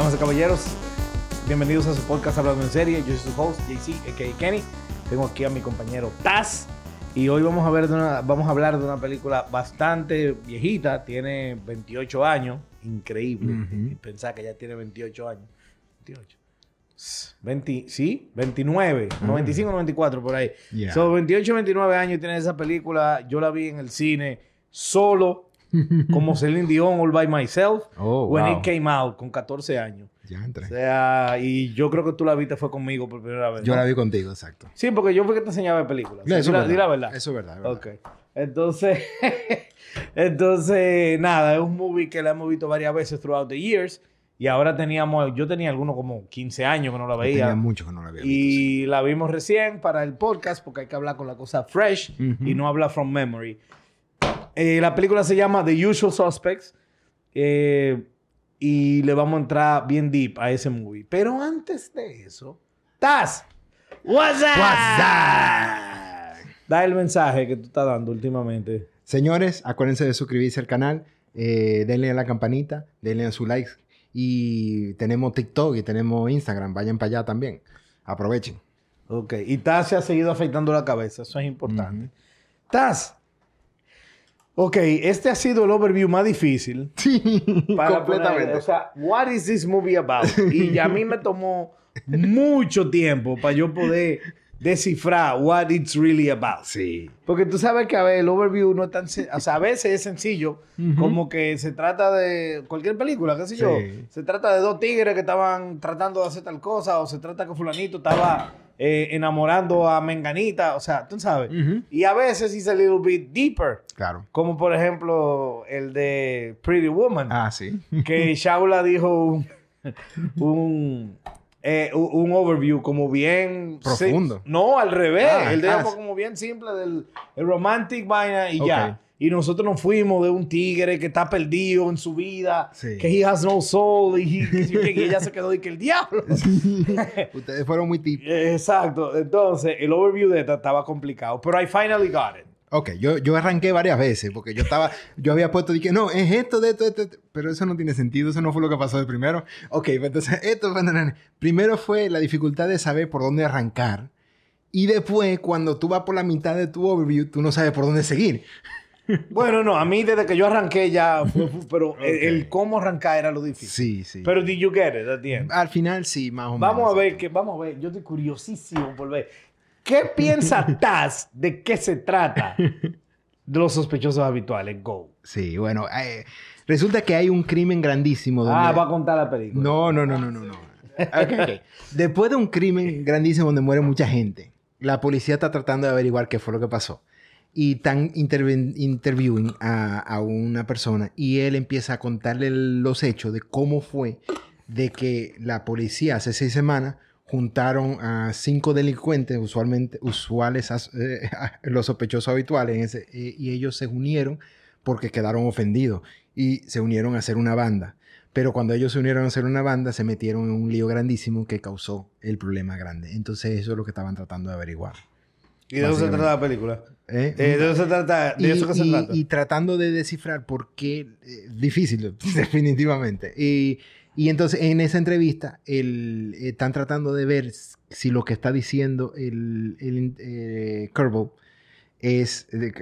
Damas y caballeros, bienvenidos a su podcast Hablando en Serie. Yo soy su host, JC, a.k.a. Kenny. Tengo aquí a mi compañero Taz. Y hoy vamos a, ver de una- vamos a hablar de una película bastante viejita. Tiene 28 años. Increíble. Y pensar que ya tiene 28 años. 28. 20, sí, 29, 95, 94 por ahí. Yeah. So, 28, 29 años tiene esa película. Yo la vi en el cine solo, como Celine Dion, All by Myself, Oh, when wow. it came out, con 14 años. Ya entré. O sea, y yo creo que tú la viste fue conmigo por primera vez. Yo ¿no? la vi contigo, exacto. Sí, porque yo fui que te enseñaba películas. O sea, Eso es la, verdad. Eso es verdad. es verdad. Ok. Entonces, entonces, nada, es un movie que la hemos visto varias veces throughout the years. Y ahora teníamos, yo tenía algunos como 15 años que no la Yo veía. Tenía mucho que no la había visto. Y la vimos recién para el podcast porque hay que hablar con la cosa fresh Ujú. y no hablar from memory. Eh, la película se llama The Usual Suspects eh, y le vamos a entrar bien deep a ese movie. Pero antes de eso, Taz, what's up? What's Da el mensaje que tú estás dando últimamente. Señores, acuérdense de suscribirse al canal, eh, denle a la campanita, denle a su like. Y tenemos TikTok y tenemos Instagram. Vayan para allá también. Aprovechen. Ok, y Taz se ha seguido afeitando la cabeza, eso es importante. Ujú. Taz, ok, este ha sido el overview más difícil. Sí, para completamente. poner, o sea, what is this movie about? Y a mí me tomó mucho tiempo para yo poder descifrar what it's really about. sí. Porque tú sabes que a ver, el overview no es tan, o sea, a veces es sencillo, como que se trata de cualquier película, qué sé yo. Sí. Se trata de dos tigres que estaban tratando de hacer tal cosa, o se trata que fulanito estaba eh, enamorando a Menganita, o sea, tú sabes. Y a veces it's a little bit deeper, Claro. como por ejemplo el de Pretty Woman Ah, sí. que Shaula dijo un, un, eh, un- overview como bien... Profundo. No, al revés. Ah, Él dijo ah, como bien simple del el romantic vaina y Ok. ya. Y nosotros nos fuimos de un tigre que está perdido en su vida, Sí. que he has no soul y, he- que ella se quedó y que el diablo. Ustedes fueron muy tip. Exacto. Entonces, el overview de esta estaba complicado, pero I finally got it. Ok, yo, yo arranqué varias veces porque yo estaba, yo había puesto, dije, no, es esto, de esto, de esto, pero eso no tiene sentido, eso no fue lo que pasó de primero. Ok, pues entonces, esto primero fue la dificultad de saber por dónde arrancar y después, cuando tú vas por la mitad de tu overview, tú no sabes por dónde seguir. Bueno, no, a mí desde que yo arranqué ya, fue- fue- pero el, cómo arrancar era lo difícil. Sí, sí. Pero did you get it at the end? Al final sí, más o menos. Vamos a ver, que, vamos a ver, yo estoy curiosísimo por ver. ¿Qué piensa Taz de qué se trata de los sospechosos habituales? Go. Sí, bueno, eh, resulta que hay un crimen grandísimo. Donde... Ah, va a contar la película. No, no, no, no, no, no. Después de un crimen grandísimo donde muere mucha gente, la policía está tratando de averiguar qué fue lo que pasó. Y están interviewing a, a una persona y él empieza a contarle los hechos de cómo fue de que la policía hace seis semanas juntaron a cinco delincuentes, usualmente usuales, eh, los sospechosos habituales, y ellos se unieron porque quedaron ofendidos y se unieron a hacer una banda. Pero cuando ellos se unieron a hacer una banda, se metieron en un lío grandísimo que causó el problema grande. Entonces, eso es lo que estaban tratando de averiguar. ¿Y de eso se trata la película? ¿Eh? Eh, ¿De eso se trata? ¿De y, eso que se y- trata? y tratando de descifrar por qué, eh, difícil, definitivamente. Y, y entonces en esa entrevista el, eh, están tratando de ver si lo que está diciendo el, el eh, Kerbal es... eh,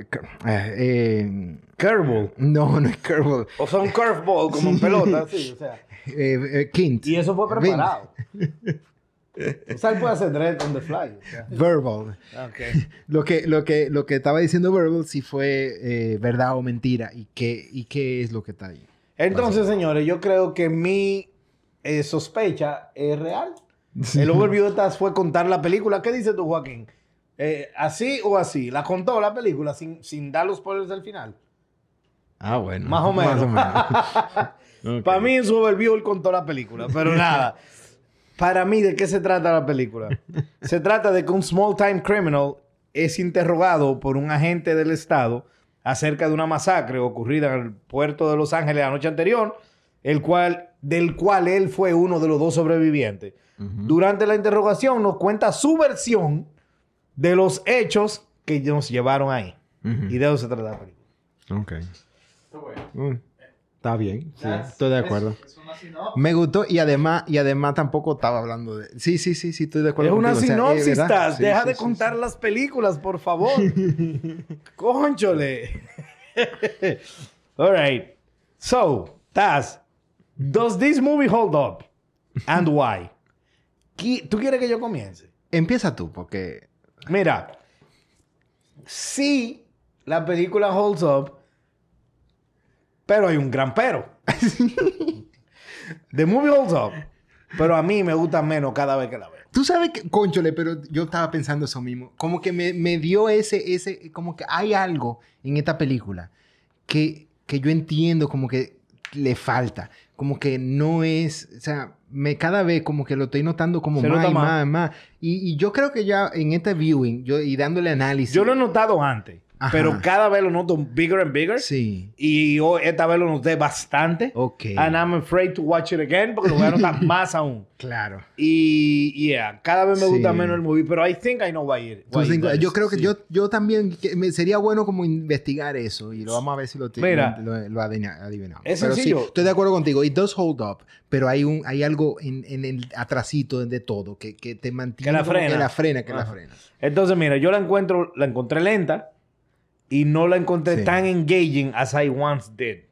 eh, Curveball. no, no es Kerbal. O sea, un curveball como en pelota, sí, o sea. Eh, eh, Kint. Y eso fue preparado. o sea, él puede hacer dread on the fly. Verbal. Ok. Lo que, lo, que, lo que estaba diciendo Verbal si fue eh, verdad o mentira y qué, y qué es lo que está ahí. Entonces, señores, yo creo que mi eh, sospecha es real. El overview de Taz fue contar la película. ¿Qué dices tú, Joaquín? Eh, ¿Así o así? ¿La contó la película sin, sin dar los spoilers del final? Ah, bueno. Más o menos. Ok. Para mí en su overview él contó la película, pero nada. Para mí, ¿de qué se trata la película? Se trata de que un small time criminal es interrogado por un agente del Estado acerca de una masacre ocurrida en el puerto de Los Ángeles la noche anterior, el cual, del cual él fue uno de los dos sobrevivientes. Durante la interrogación nos cuenta su versión de los hechos que nos llevaron ahí. Y de eso se trata la película. Ok. Mm. Está bien, sí, estoy de acuerdo. Es una sinopsis. Me gustó y además, y además tampoco estaba hablando de... Sí, sí, sí, sí, estoy de acuerdo Es una contigo, o sea, sinopsis. Taz. Sí, Deja sí, de sí, contar sí. las películas, por favor. Conchole. All right. So, Taz, does this movie hold up? And why? Qui- ¿Tú quieres que yo comience? Empieza tú, porque... Mira, sí, la película holds up, pero hay un gran pero. The movie holds up, pero a mí me gusta menos cada vez que la veo. Tú sabes que, conchole, pero yo estaba pensando eso mismo. Como que me, me dio ese, ese, como que hay algo en esta película que, que yo entiendo como que le falta. Como que no es, o sea, me cada vez como que lo estoy notando como más nota y más. más, más. Y, y yo creo que ya en este viewing, yo, y dándole análisis. Yo lo he notado antes, Ajá. pero cada vez lo noto bigger and bigger. Sí. Y hoy, esta vez lo noté bastante. Ok. And I'm afraid to watch it again porque lo voy a notar más aún. Claro. Y, yeah, cada vez me Sí. gusta menos el movie, pero I think I know why it, why it yo creo que Sí. yo, yo también que me sería bueno como investigar eso y lo vamos a ver si lo, te- Mira. lo, lo adivina- adivinamos. Es pero sencillo. sí, estoy de acuerdo contigo. It does hold up, pero hay un hay algo en, en el atrasito de todo que, que te mantiene Que la frena. que la frena, que la Ajá. frena. Entonces, mira, yo la encuentro, la encontré lenta y no la encontré Sí. tan engaging as I once did.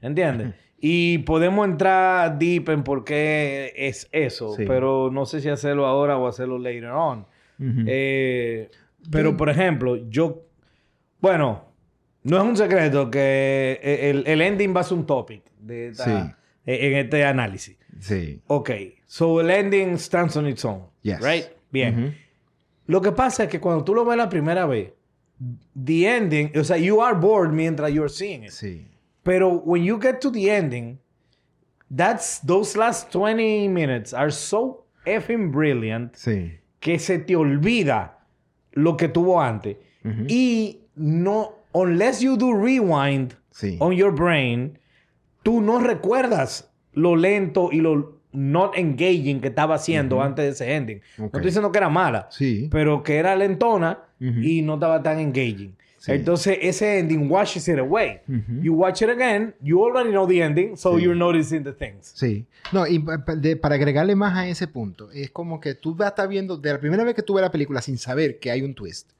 ¿Entiendes? Y podemos entrar deep en por qué es eso, Sí. pero no sé si hacerlo ahora o hacerlo later on. Eh, pero, por ejemplo, yo... Bueno, no es un secreto que el, el ending va a ser un topic de esta- Sí. en este análisis. sí. Ok, so el ending stands on its own. Yes. Right? Bien. Lo que pasa es que cuando tú lo ves la primera vez, the ending, o sea, you are bored mientras you're seeing it. Sí. Pero when you get to the ending, that's those last 20 minutes are so effing brilliant Sí. que se te olvida lo que tuvo antes. Y no, unless you do rewind Sí. on your brain, tú no recuerdas lo lento y lo not engaging que estaba haciendo antes de ese ending. No Ok. estoy diciendo que era mala, Sí. pero que era lentona Ujú. y no estaba tan engaging. Sí. Entonces, ese ending washes it away. You watch it again, you already know the ending, so Sí. you're noticing the things. Sí. No, y de- para agregarle más a ese punto, es como que tú vas a estar viendo, de la primera vez que tú ves la película sin saber que hay un twist,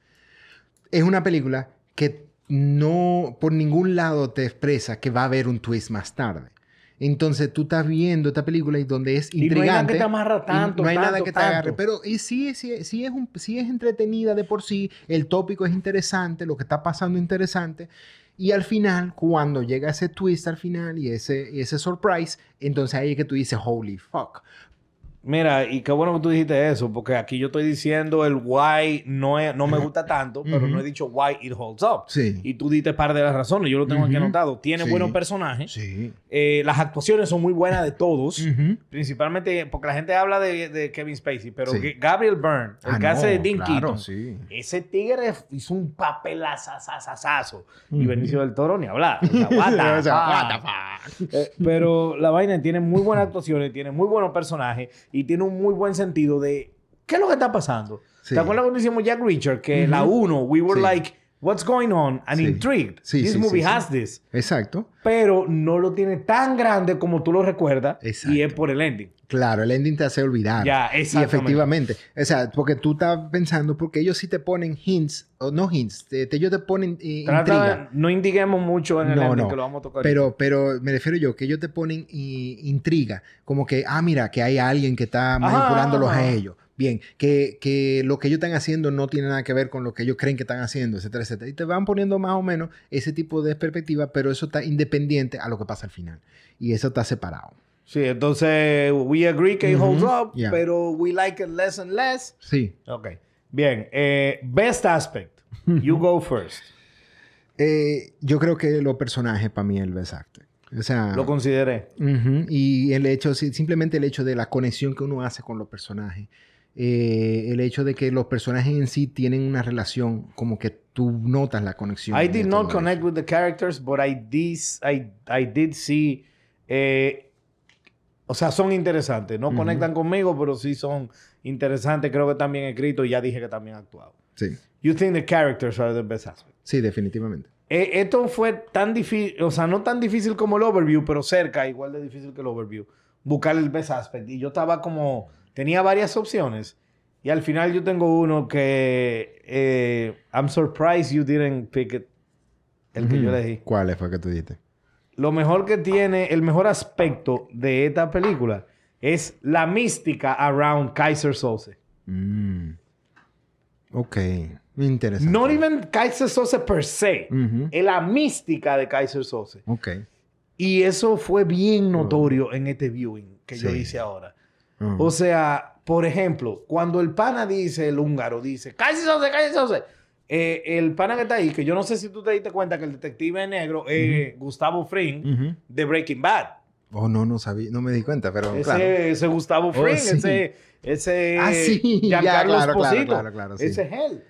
es una película que no por ningún lado te expresa que va a haber un twist más tarde. Entonces tú estás viendo esta película y donde es Y no hay nada intrigante. que te amarra tanto, No hay nada que te agarre. Pero y sí, sí, sí es un, sí es entretenida de por sí. El tópico es interesante, lo que está pasando es interesante. Y al final, cuando llega ese twist al final y ese, y ese surprise, entonces ahí es que tú dices, holy fuck. Mira, y qué bueno que tú dijiste eso, porque aquí yo estoy diciendo el why no, es- no me gusta tanto, pero no he dicho why it holds up. Sí. Y tú diste par de las razones, yo lo tengo aquí anotado. Tiene Sí. buenos personajes, Sí. eh, las actuaciones son muy buenas de todos, principalmente porque la gente habla de, de Kevin Spacey, pero Sí. Gabriel Byrne, el Ah, que hace de no, Dean claro, Keaton, ese tigre hizo un papelazazazazo. Y. Benicio del Toro ni hablar. O sea, what the fuck. Eh, pero la vaina tiene muy buenas actuaciones, tiene muy buenos personajes y tiene un muy buen sentido de qué es lo que está pasando. Sí. ¿Te acuerdas cuando hicimos Jack Reacher? Que la 1, we were Sí. like, what's going on? And Sí. intrigued. Sí, this sí, movie has this. Exacto. Pero no lo tiene tan grande como tú lo recuerdas. Exacto. Y es por el ending. Claro, el ending te hace olvidar. Ya, Y exactamente. efectivamente. O sea, porque tú estás pensando, porque ellos sí te ponen hints, o no hints, te- ellos te ponen eh, Trata intriga. no indiguemos mucho en el No, ending, no. que lo vamos a tocar. Pero, pero me refiero yo, que ellos te ponen i- intriga, como que, ah, mira, que hay alguien que está manipulándolos a ellos. Bien, que, que lo que ellos están haciendo no tiene nada que ver con lo que ellos creen que están haciendo, etcétera, etcétera. Y te van poniendo más o menos ese tipo de perspectiva, pero eso está independiente a lo que pasa al final. Y eso está separado. Sí, entonces, we agree que it holds up, yeah. pero we like it less and less. Sí. Ok. Bien. eh, best aspect. You go first. Eh, yo creo que los personajes para mí es el best actor. O sea, Lo consideré. ujú, y el hecho, simplemente el hecho de la conexión que uno hace con los personajes. Eh, el hecho de que los personajes en sí tienen una relación, como que tú notas la conexión. I did not todo connect eso. with the characters, but I did, I, I did see. eh, o sea, son interesantes. No conectan conmigo, pero sí son interesantes. Creo que también escritos y ya dije que también actuado. Sí, You think the characters are the best aspect. sí, definitivamente. eh, esto fue tan difícil, o sea, no tan difícil como el overview, pero cerca, igual de difícil que el overview, buscar el best aspect. Y yo estaba como, tenía varias opciones. Y al final yo tengo uno que, eh, I'm surprised you didn't pick it, el que yo Ujú. elegí. ¿Cuál fue que tú dijiste? Lo mejor que tiene, el mejor aspecto de esta película es la mística around Kaiser Sose. Mm. Ok. Interesante. Not even Kaiser Sose per se, es la mística de Kaiser Sose. Ok. Y eso fue bien notorio en este viewing que yo Sí. hice ahora. Ujú. O sea, por ejemplo, cuando el pana dice, el húngaro dice, Kaiser Sose. eh, el pana que está ahí, que yo no sé si tú te diste cuenta que el detective negro es Gustavo Fring Ujú. de Breaking Bad. Oh, no, no sabía. No me di cuenta, pero Ese, claro. ese Gustavo Fring, sí. ese, ese Ah, sí, ya, Giancarlo claro, claro, Esposito. claro, claro, sí. Ese es él.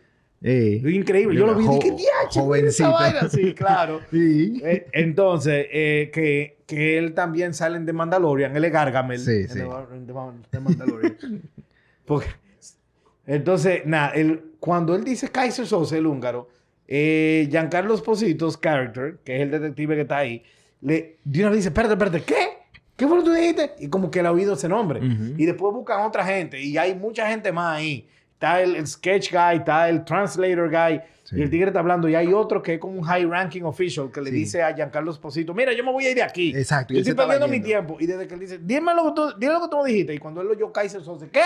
Eh, Increíble. Yo lo vi dije, Jo- diache, jovencito. esa vaina. Sí, claro. Sí. Eh, entonces, eh, que, que él también sale en The Mandalorian, él es Gargamel. Sí, en sí. The- The Ma- The Mandalorian. Porque, entonces, nada, cuando él dice Kaiser Sose, el húngaro, eh, Giancarlo Esposito's character, que es el detective que está ahí, le, de una vez dice, espérate, espérate, ¿qué? ¿Qué fue lo que tú dijiste? Y como que él ha oído ese nombre. Ujú. Y después buscan otra gente, y hay mucha gente más ahí. Está el, sketch guy, está el translator guy, Sí. y el tigre está hablando. Y hay otro que es como un high ranking official que le Sí. dice a Giancarlo Esposito, mira, yo me voy a ir de aquí. Exacto, Yo se estoy perdiendo mi tiempo. Y desde que él dice, dime lo que tú, dime lo que tú me dijiste. Y cuando él lo oyó Kaiser Sose, ¿qué?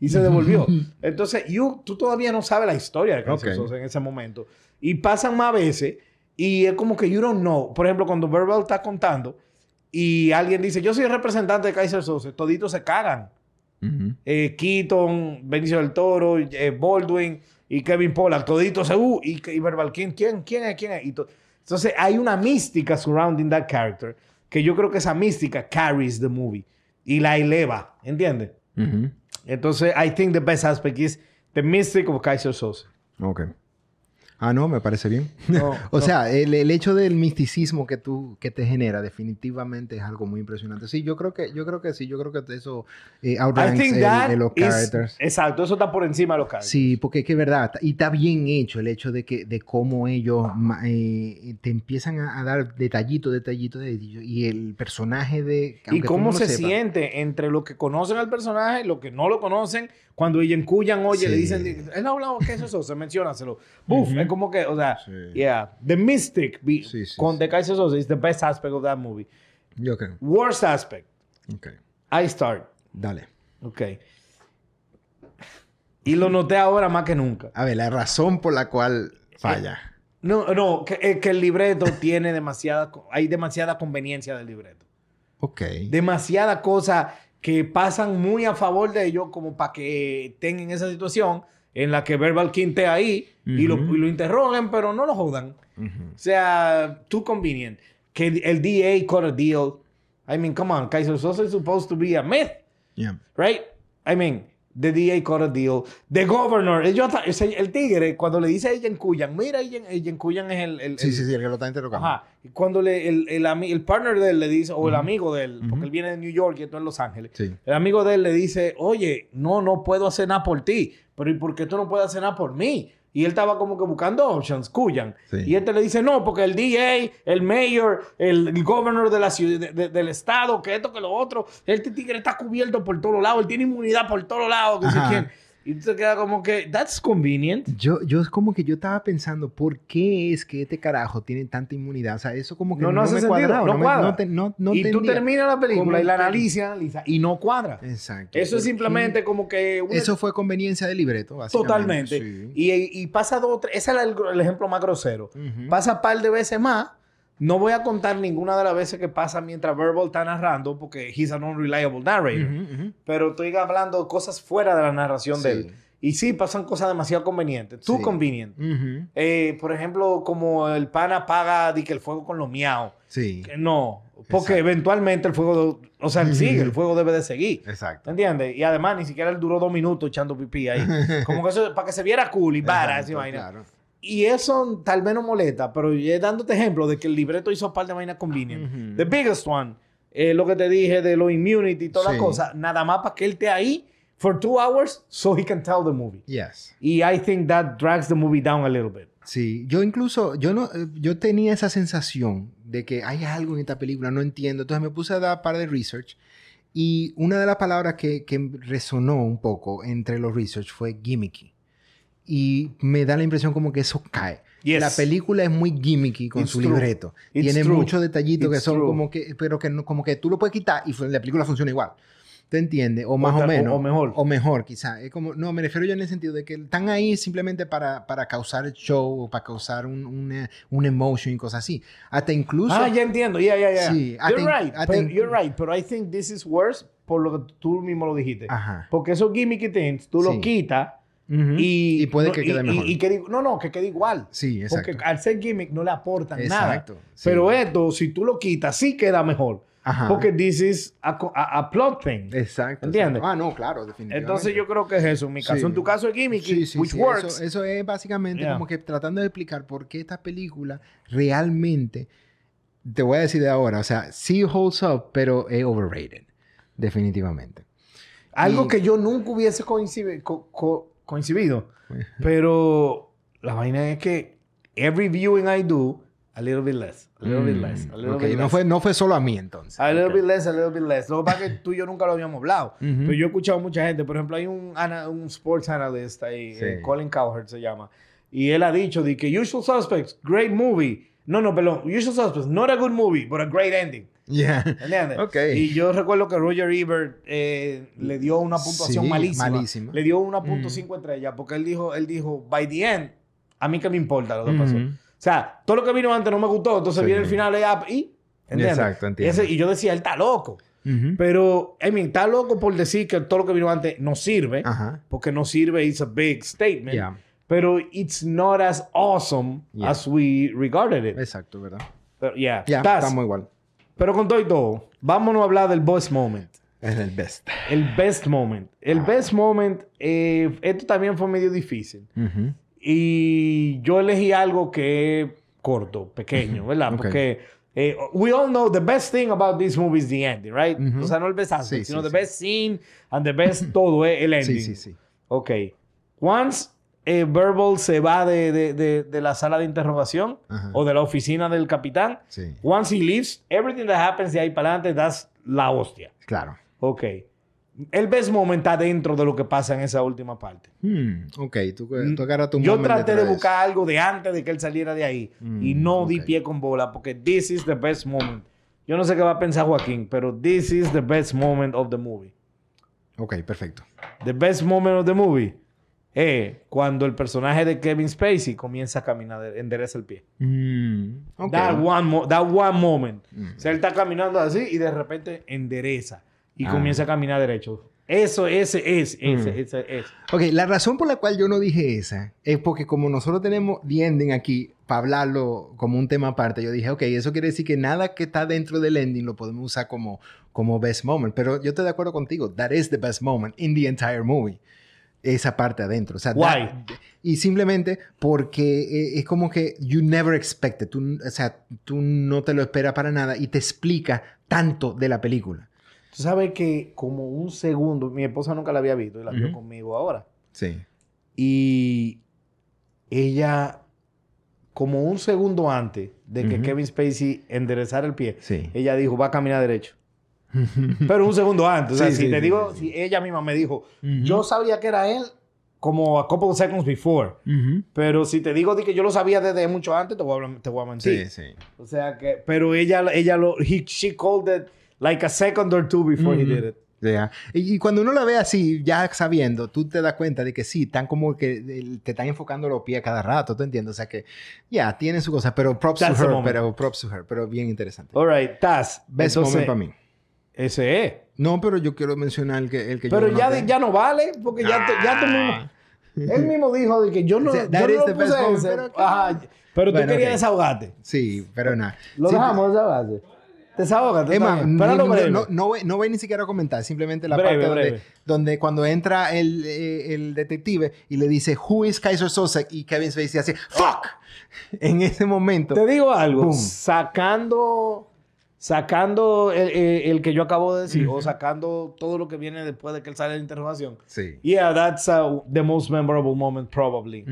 Y se devolvió. Entonces, you- tú todavía no sabes la historia de Kaiser Ok. Sose en ese momento. Y pasan más veces. Y es como que you don't know. Por ejemplo, cuando Verbal está contando y alguien dice, yo soy el representante de Kaiser Sose, toditos se cagan. Ujú. Eh, Keaton, Benicio del Toro, eh, Baldwin y Kevin Pollak, toditos se uh, y, y Verbal, ¿quién, quién, quién es? ¿Quién es? Y to- Entonces hay una mística surrounding that character que yo creo que esa mística carries the movie y la eleva, ¿entiendes? Ujú. Entonces, I think the best aspect is the mystic of Kaiser Sose. Ok. Ah, no, me parece bien. No, o no. sea, el, el hecho del misticismo que tú que te genera definitivamente es algo muy impresionante. Sí, yo creo que yo creo que sí, yo creo que eso eh, outranks el- los is- characters. exacto, eso está por encima de los characters. Sí, porque es que es verdad, y está bien hecho el hecho de que de cómo ellos eh, te empiezan a, a dar detallitos, detallitos, detallitos, y el personaje de y cómo no se siente entre los que conocen al personaje y los que no lo conocen. Cuando ellos encuyan, oye, le Sí. dicen, él ha hablado que es eso, se menciónaselo. Buf, Ujú. es como que, o sea, Sí. yeah, the mystic be- Sí, con. The Kaiser Soze is the best aspect of that movie. Yo creo. Worst aspect, Ok. I start. Dale. Ok. Y lo noté ahora más que nunca. A ver, la razón por la cual falla. No, no, que, eh, que el libreto tiene demasiada, hay demasiada conveniencia del libreto. Ok. demasiada cosa que pasan muy a favor de ellos como para que estén en esa situación en la que Verbal King esté ahí y, lo, y lo interroguen, pero no lo jodan. Ujú. O sea, too convenient. Que el DA cut a deal. I mean, come on, Kaiser Sosa is supposed to be a myth, Yeah. right? I mean, the DA cut a deal. The governor, ese- el tigre, cuando le dice a Jen Kuyan, mira, Jen Kuyan es el... el- Sí, el- sí, sí, el que lo está interrogando. Ajá. Cuando le, el, el, partner de él le dice, o el Ujú. amigo de él, porque Ujú. él viene de New York y esto en Los Ángeles, Sí. el amigo de él le dice, oye, no, no puedo hacer nada por ti, pero ¿y por qué tú no puedes hacer nada por mí? Y él estaba como que buscando options, cuyan. Sí. Y este le dice, no, porque el DA, el mayor, el, el governor de la ciudad, de- de- del estado, que esto, que lo otro, este tigre está cubierto por todos lados, él tiene inmunidad por todos lados, que sé Ajá. quién. Y tú te queda como que, that's convenient. Yo, yo es como que yo estaba pensando, ¿por qué es que este carajo tiene tanta inmunidad? O sea, eso como que No, no, no hace me sentido, cuadraba. no me- cuadra. no te- no- no y tú entendía. terminas la película ¿Cómo y la que- analiza, analiza, y no cuadra. Exacto. Eso es ¿Por simplemente qué? como que... una- Eso fue conveniencia del libreto, básicamente. Totalmente. Sí. Y, y pasa dos. Ese es el, el ejemplo más grosero. Ujú. Pasa un par de veces más. No voy a contar ninguna de las veces que pasa mientras Verbal está narrando, porque he's an unreliable narrator. Ujú, ujú. Pero estoy hablando cosas fuera de la narración de Sí. él. Y sí, pasan cosas demasiado convenientes. Too Sí. convenient. Ujú. Eh, por ejemplo, como el pana apaga di que el fuego con los miau. Sí. Que no. Porque Exacto. eventualmente el fuego... O sea, sigue. El fuego debe de seguir. Exacto. ¿Entiendes? Y además ni siquiera él duró dos minutos echando pipí ahí. Como que eso, para que se viera cool y vara esa vaina. claro. Y eso tal vez no molesta, pero yo dándote ejemplo de que el libreto hizo par de vainas convenient. Ujú. The biggest one, eh, lo que te dije de lo immunity y toda la Sí. cosa, nada más para que él esté ahí for two hours so he can tell the movie. Yes. Y I think that drags the movie down a little bit. Sí, yo incluso, yo no, eh, yo tenía esa sensación de que hay algo en esta película, no entiendo. Entonces me puse a dar par de research y una de las palabras que, que resonó un poco entre los research fue gimmicky. Y me da la impresión como que eso cae. Yes. La película es muy gimmicky con It's su true. libreto. It's Tiene true. muchos detallitos que son true. como que, pero que no, como que tú lo puedes quitar y la película funciona igual. ¿Te entiendes? O más o, tal- menos. o mejor. O mejor, quizá. Es como, no, me refiero yo en el sentido de que están ahí simplemente para, para causar el show o para causar un, una, un emotion y cosas así. Hasta incluso. Ah, ya entiendo. Yeah, yeah, yeah. Sí, you're right. Pero- you're right. Pero I think this is worse por lo que tú mismo lo dijiste. Ajá. Porque esos gimmicky things, tú Sí. lo quitas Y... Y puede no, que quede y- mejor. Y, y quede- no, no, que quede igual. Sí, exacto. Porque al ser gimmick no le aportan Exacto, nada. sí. Pero esto, si tú lo quitas, sí queda mejor. Ajá. Porque this is a, a- a plot thing. Exacto. ¿Entiendes? exacto. Ah, no, claro, definitivamente. Entonces yo creo que es eso. En mi caso, Sí. en tu caso es gimmicky, Sí, sí, which sí, works. Eso, eso es básicamente Yeah. como que tratando de explicar por qué esta película realmente, te voy a decir de ahora, o sea, sí holds up, pero es overrated. Definitivamente. Algo Y- que yo nunca hubiese coincidi- co- co- coincidido. Pero la vaina es que every viewing I do, a little bit less, a little bit Mm, less, a little ok, bit No, less. fue, no fue solo a mí entonces. A little bit less, a little bit less. Lo que pasa es que tú y yo nunca lo habíamos hablado. Ujú. Pero yo he escuchado a mucha gente. Por ejemplo, hay un, ana- un sports analyst ahí, Sí. eh, Colin Cowherd se llama. Y él ha dicho de que Usual Suspects, great movie. No, no, perdón. Usual Suspects, not a good movie, but a great ending. Yeah. ¿Entiendes? Ok. Y yo recuerdo que Roger Ebert eh, le dio una puntuación Sí, malísima. malísima. Le dio 1.5 estrellas porque él dijo, él dijo, by the end, a mí que me importa lo que pasó. Ujú. O sea, todo lo que vino antes no me gustó, entonces Sí. viene el final y, ¿entiendes? Exacto, entiendo. Ese- y yo decía, él está loco. Ujú. Pero, I mean, está loco por decir que todo lo que vino antes no sirve. Ajá. Porque no sirve, it's a big statement. Yeah. Pero it's not as awesome Yeah. as we regarded it. Exacto, ¿verdad? Pero, yeah. Ya, Taz, estamos igual. Pero con todo y todo, vámonos a hablar del best moment. Es el best. El best moment. El best moment, eh, esto también fue medio difícil. Y yo elegí algo que es corto, pequeño, ¿verdad? Porque eh, we all know the best thing about this movie is the ending, right? Ujú. O sea, no el best aspect, Sí, sino sí, the sí. best scene and the best todo es el ending. Sí, sí, sí. Ok. Once eh, Verbal se va de, de- de- de la sala de interrogación Ajá. o de la oficina del capitán, Sí. once he leaves, everything that happens de ahí para adelante, das la hostia. Claro. Ok. El best moment está dentro de lo que pasa en esa última parte. Hmm, ok, tú, tú agarras tu Yo traté de buscar algo de antes de que él saliera de ahí y Mm, no di pie con bola porque this is the best moment. Yo no sé qué va a pensar Joaquín, pero this is the best moment of the movie. Ok, perfecto. The best moment of the movie es cuando el personaje de Kevin Spacey comienza a caminar, de- endereza el pie. Ok. That, one that one moment. Mm. O sea, él está caminando así y de repente endereza y Ah. comienza a caminar derecho. Eso, ese es, ese, Mm. ese es. Ok, la razón por la cual yo no dije esa es porque como nosotros tenemos The Ending aquí para hablarlo como un tema aparte, yo dije, ok, eso quiere decir que nada que está dentro del ending lo podemos usar como, como best moment. Pero yo estoy de acuerdo contigo. That is the best moment in the entire movie. Esa parte adentro. O sea, Why? that- y simplemente porque eh, es como que you never expect it. Tú, o sea, tú no te lo esperas para nada y te explica tanto de la película. Tú sabes que como un segundo, mi esposa nunca la había visto y la vio conmigo ahora. Sí. Y ella, como un segundo antes de que. Kevin Spacey enderezara el pie, Sí. ella dijo, va a caminar derecho. Pero un segundo antes. O sea, Sí, si sí, te sí, digo, sí, sí. si ella misma me dijo, Ujú. yo sabía que era él como a couple of seconds before. Ujú. Pero si te digo de que yo lo sabía desde mucho antes, te voy a, hablar- te voy a mentir. Sí, sí. O sea que, pero ella, ella lo, he, she called it like a second or two before he Ujú. did it. Ya. Y, y cuando uno la ve así, ya sabiendo, tú te das cuenta de que sí, están como que el- te están enfocando los pies cada rato, ¿tú entiendes? O sea que, ya, tiene su cosa, pero props That's to her, pero props to her, pero bien interesante. All right, Taz. Entonces, moment para mí. Ese es. No, pero yo quiero mencionar el que, el que Pero yo ya, ya no vale, porque ya, tú- ya tú mismo. Él mismo dijo de que yo no, O sea, yo no lo puse ese. pero Ajá, pero tú querías desahogarte. Sí, pero nada. Lo Sí, dejamos desahogarse. Desahógate. Ni- breve. no, no, voy, no voy ni siquiera a comentar, simplemente la Breve, parte donde, breve. donde cuando entra el, eh, el detective y le dice, Who is Kaiser Sose? Y Kevin Spacey hace, ¡Fuck! En ese momento. Te digo algo. Boom. Sacando sacando el, el- el que yo acabo de decir, o sacando todo lo que viene después de que él sale de la interrogación. Sí. Yeah, that's uh, the most memorable moment, probably.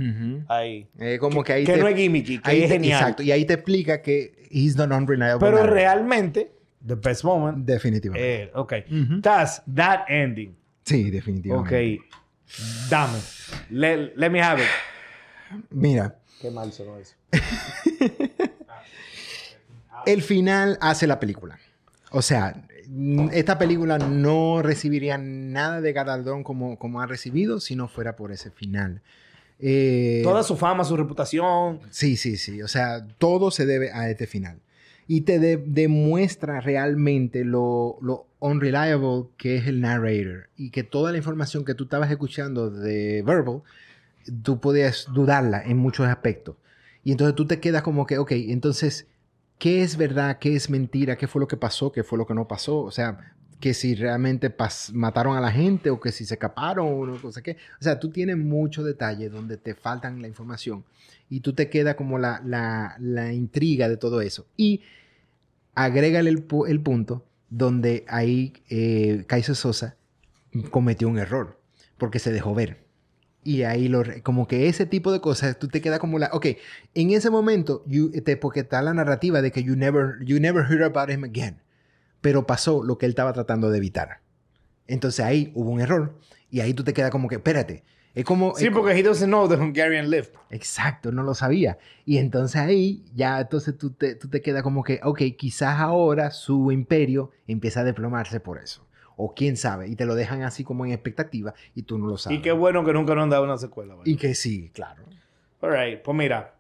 Ahí. Eh, como que ahí que te- no es gimmicky, que ahí es genial. Exacto. Y ahí te explica que he's not unreliable. Pero narrator. realmente, the best moment. Definitivamente. eh, ok. That's that ending. Sí, definitivamente. Ok. Dame. Let, let me have it. Mira, Qué mal sonó eso. el final hace la película. O sea, esta película no recibiría nada de galardón como, como ha recibido si no fuera por ese final. Eh, Toda su fama, su reputación. Sí, sí, sí. O sea, todo se debe a este final. Y te de- demuestra realmente lo, lo unreliable que es el narrator. Y que toda la información que tú estabas escuchando de Verbal, tú podías dudarla en muchos aspectos. Y entonces tú te quedas como que, ok, entonces, ¿qué es verdad? ¿Qué es mentira? ¿Qué fue lo que pasó? ¿Qué fue lo que no pasó? O sea, que si realmente mataron a la gente o que si se escaparon o no que. O sea, tú tienes muchos detalles donde te faltan la información y tú te queda como la, la, la intriga de todo eso. Y agrégale el, el punto donde ahí eh, Kaiser Sosa cometió un error porque se dejó ver. Y ahí lo, como que ese tipo de cosas, tú te quedas como la, ok, en ese momento, you- te, porque está la narrativa de que you never, you never heard about him again. Pero pasó lo que él estaba tratando de evitar. Entonces ahí hubo un error. Y ahí tú te quedas como que, espérate. Es como... Sí, es porque he doesn't know the Hungarian lift. Exacto, no lo sabía. Y entonces ahí ya entonces tú te, tú te quedas como que, ok, quizás ahora su imperio empieza a desplomarse por eso. O quién sabe. Y te lo dejan así como en expectativa y tú no lo sabes. Y qué bueno que nunca nos han dado una secuela. ¿vale? Y que sí, claro. All right. Pues mira.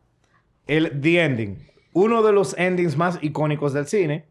El The Ending. Uno de los endings más icónicos del cine.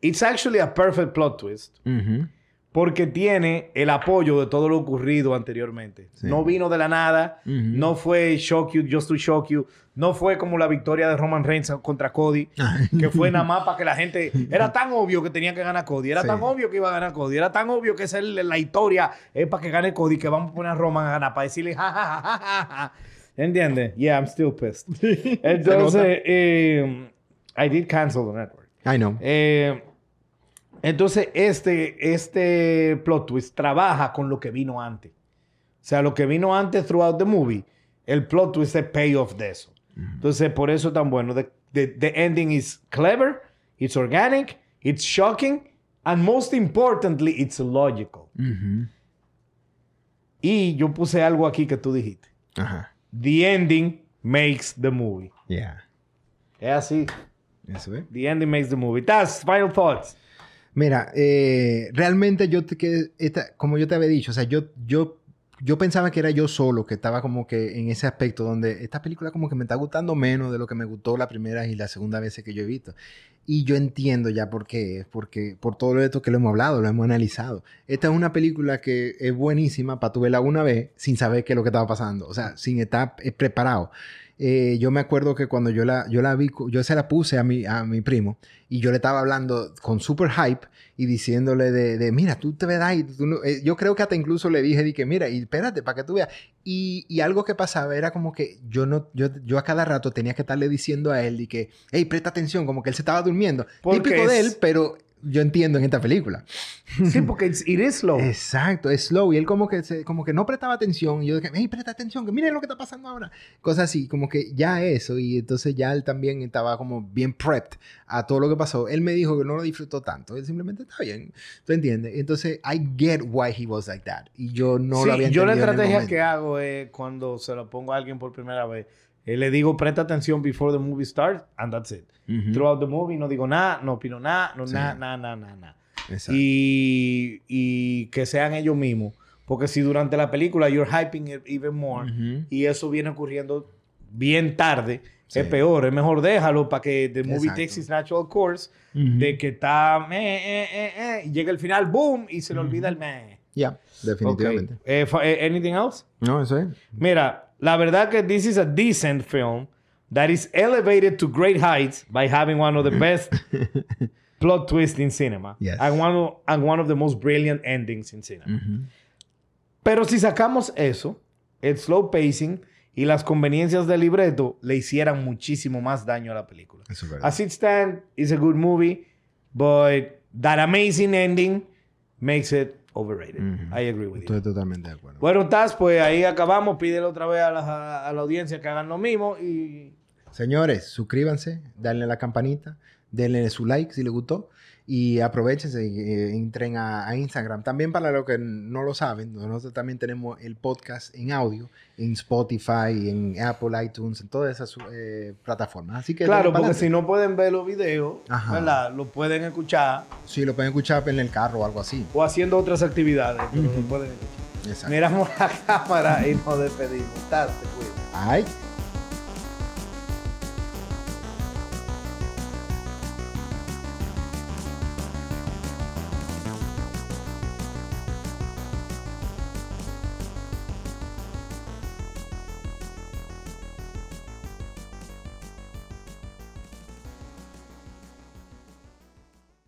It's actually a perfect plot twist. Ujú. Porque tiene el apoyo de todo lo ocurrido anteriormente. Sí. No vino de la nada. No fue shock you just to shock you. No fue como la victoria de Roman Reigns contra Cody. que fue nada más para que la gente... Era tan obvio que tenía que ganar Cody. Era Sí. tan obvio que iba a ganar Cody. Era tan obvio que esa es la historia. Es para que gane Cody. Que vamos a poner a Roman a ganar. Para decirle... Ja, ja, ja, ja, ja, ja". ¿Entiendes? Yeah, I'm still pissed. Entonces... eh, I did cancel the network. I know. Eh, entonces, este, este plot twist trabaja con lo que vino antes. O sea, lo que vino antes throughout the movie, el plot twist es payoff de eso. Entonces, por eso es tan bueno. The, the- the ending is clever, it's organic, it's shocking, and most importantly, it's logical. Y yo puse algo aquí que tú dijiste. Ajá. The ending makes the movie. Yeah. Es así. Eso es. The ending makes the movie. That's final thoughts. Mira, eh, realmente yo te quedé, esta- como yo te había dicho, o sea, yo, yo, yo pensaba que era yo solo, que estaba como que en ese aspecto donde esta película como que me está gustando menos de lo que me gustó la primera y la segunda vez que yo he visto. Y yo entiendo ya por qué porque por todo esto que lo hemos hablado, lo hemos analizado. Esta es una película que es buenísima para tu verla una vez sin saber qué es lo que estaba pasando, o sea, sin estar eh, preparado. Eh, yo me acuerdo que cuando yo la, yo la vi, yo se la puse a mi, a mi primo y yo le estaba hablando con super hype y diciéndole de, de, mira, tú te ves ahí. tú no-". Eh, yo creo que hasta incluso le dije, di que mira, y espérate, para que tú veas. Y, y algo que pasaba era como que yo no, yo, yo a cada rato tenía que estarle diciendo a él y que, hey, presta atención, como que él se estaba durmiendo. Porque Típico de él, pero yo entiendo en esta película. Sí, porque it's- it is slow. Exacto, es slow. Y él como que, se- como que no prestaba atención. Y yo dije, hey, presta atención, que miren lo que está pasando ahora. Cosas así, como que ya eso. Y entonces ya él también estaba como bien prepped a todo lo que pasó. Él me dijo que no lo disfrutó tanto. Él simplemente está bien. ¿Tú entiendes? Entonces, I get why he was like that. Y yo no Sí, lo había yo la entendido en el estrategia que hago es cuando se lo pongo a alguien por primera vez, eh, le digo presta atención before the movie starts and that's it. Ujú. Throughout the movie no digo nada, no opino nada, no nada, nada, nada, nada. Y, y que sean ellos mismos. Porque si durante la película you're hyping it even more Ujú. y eso viene ocurriendo bien tarde, Sí. es peor. Es mejor déjalo para que the movie Exacto. takes its natural course Ujú. de que está eh, eh, eh, eh, y llega el final, boom, y se le olvida el meh. Ya, definitivamente. Ok. Eh, eh, anything else? No, eso es. Mira, la verdad que this is a decent film that is elevated to great heights by having one of the best plot twists in cinema Yes. and, one of, and one of the most brilliant endings in cinema. Ujú. Pero si sacamos eso, el slow pacing y las conveniencias del libreto le hicieran muchísimo más daño a la película. Eso es verdad. As it stands, it's a good movie, But that amazing ending makes it overrated. I agree with you. Estoy totalmente de acuerdo. Bueno, Taz, pues ahí acabamos. Pídele otra vez a la, a la audiencia que hagan lo mismo y... Señores, suscríbanse, denle a la campanita, denle su like si les gustó y aprovechense y eh, entren a, a Instagram. También para los que no lo saben, nosotros también tenemos el podcast en audio en Spotify, en Apple, iTunes, en todas esas eh, plataformas. Así que Claro, porque si no pueden ver los videos. ¿verdad? Lo pueden escuchar Sí, lo pueden escuchar en el carro o algo así. o haciendo otras actividades. pero Ujú. lo pueden escuchar. Exacto. Miramos la cámara y nos despedimos. Cuido. Ay.